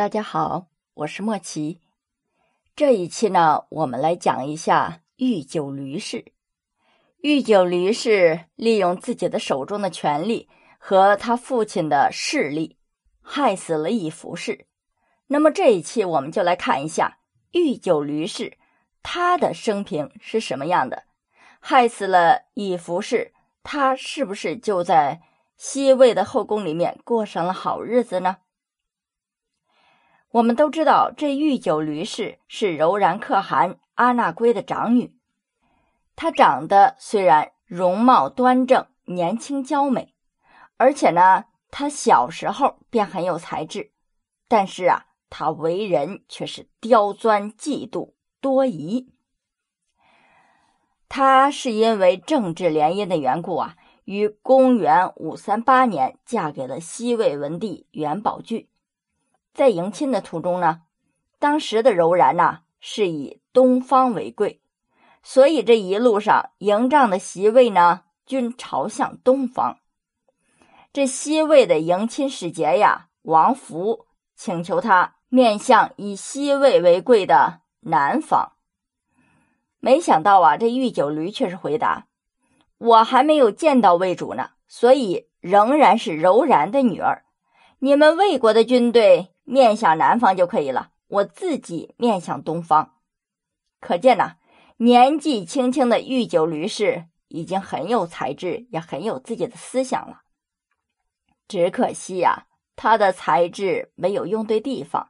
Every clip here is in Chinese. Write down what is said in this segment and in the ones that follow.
大家好，我是莫奇。这一期呢，我们来讲一下御酒驴氏。御酒驴氏利用自己的手中的权力和他父亲的势力，害死了以服氏。那么这一期我们就来看一下御酒驴氏他的生平是什么样的。害死了以服氏，他是不是就在西魏的后宫里面过上了好日子呢？我们都知道，这御酒驴氏是柔然可汗阿那圭的长女。她长得虽然容貌端正、年轻娇美，而且呢，她小时候便很有才智，但是啊，她为人却是刁钻、嫉妒、多疑。她是因为政治联姻的缘故啊，于公元五三八年嫁给了西魏文帝元宝炬。在迎亲的途中呢，当时的柔然呐是以东方为贵，所以这一路上营帐的席位呢均朝向东方。这西魏的迎亲使节呀，王福请求他面向以西魏为贵的南方。没想到啊，这御酒驴却是回答：“我还没有见到魏主呢，所以仍然是柔然的女儿。你们魏国的军队。”面向南方就可以了，我自己面向东方。可见呐，年纪轻轻的御酒驴氏已经很有才智，也很有自己的思想了。只可惜呀，她的才智没有用对地方。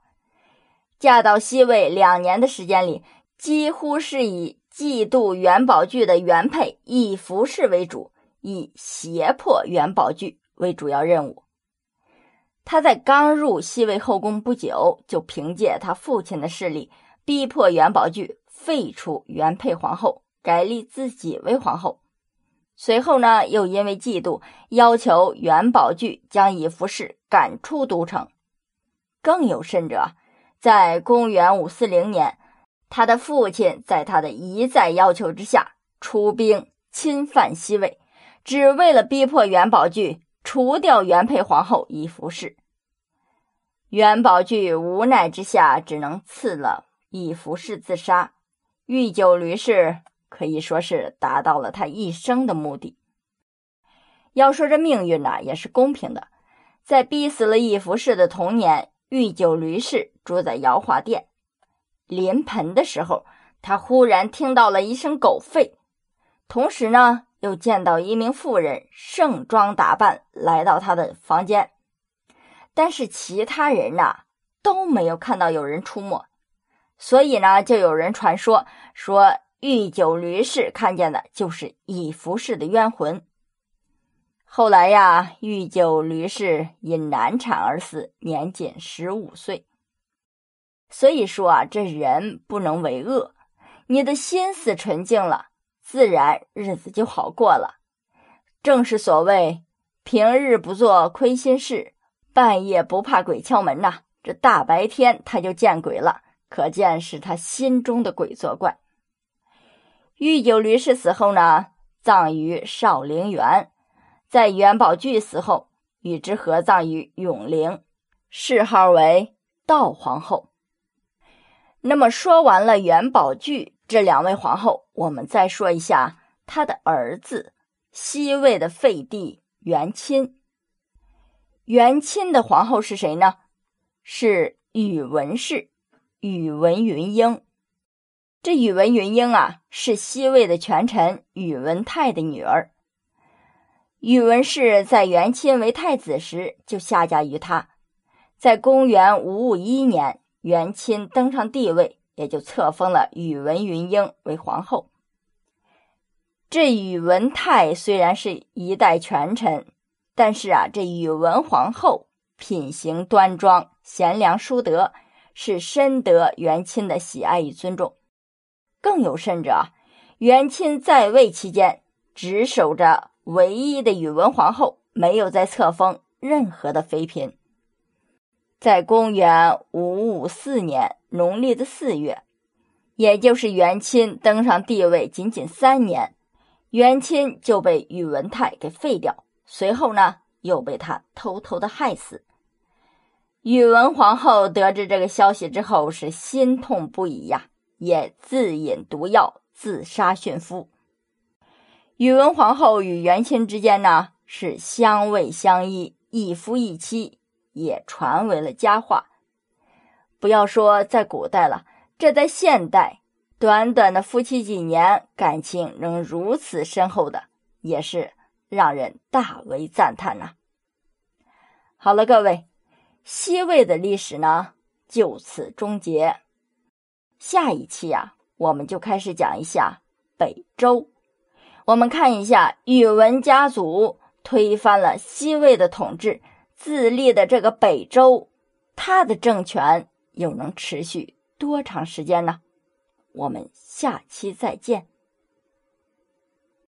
嫁到西魏两年的时间里，几乎是以嫉妒元宝炬的原配以服氏为主，以胁迫元宝炬为主要任务。他在刚入西魏后宫不久，就凭借他父亲的势力，逼迫元宝炬废除原配皇后，改立自己为皇后。随后呢，又因为嫉妒，要求元宝炬将以服氏赶出都城。更有甚者，在公元五四零年，他的父亲在他的一再要求之下，出兵侵犯西魏，只为了逼迫元宝炬。除掉原配皇后以服氏，元宝炬无奈之下，只能赐了以服氏自杀。御酒驴氏可以说是达到了他一生的目的。要说这命运呢，也是公平的。在逼死了以服氏的同年，御酒驴氏住在瑶华殿，临盆的时候，他忽然听到了一声狗吠，同时呢。又见到一名妇人盛装打扮来到他的房间，但是其他人呐都没有看到有人出没，所以呢，就有人传说说御酒驴氏看见的就是以服氏的冤魂。后来呀，御酒驴氏因难产而死，年仅十五岁。所以说啊，这人不能为恶，你的心思纯净了。自然日子就好过了。正是所谓“平日不做亏心事，半夜不怕鬼敲门”呐。这大白天他就见鬼了，可见是他心中的鬼作怪。御酒驴氏死后呢，葬于少陵园。在元宝炬死后，与之合葬于永陵，谥号为道皇后。那么说完了元宝炬。这两位皇后，我们再说一下他的儿子，西魏的废帝元钦。元钦的皇后是谁呢？是宇文氏，宇文云英。这宇文云英啊，是西魏的权臣宇文泰的女儿。宇文氏在元钦为太子时就下嫁于他，在公元五五一年，元钦登上帝位。也就册封了宇文云英为皇后。这宇文泰虽然是一代权臣，但是啊，这宇文皇后品行端庄、贤良淑德，是深得元钦的喜爱与尊重。更有甚者啊，元钦在位期间，只守着唯一的宇文皇后，没有再册封任何的妃嫔。在公元五五四年农历的四月，也就是元钦登上帝位仅仅三年，元钦就被宇文泰给废掉，随后呢又被他偷偷的害死。宇文皇后得知这个消息之后，是心痛不已呀，也自饮毒药，自杀殉夫。宇文皇后与元钦之间呢，是相偎相依，一夫一妻，也传为了佳话。不要说在古代了，这在现代，短短的夫妻几年，感情仍如此深厚的，也是让人大为赞叹呐。好了，各位。西魏的历史呢，就此终结。下一期啊，我们就开始讲一下北周。我们看一下宇文家族推翻了西魏的统治，自立的这个北周，他的政权又能持续多长时间呢？我们下期再见。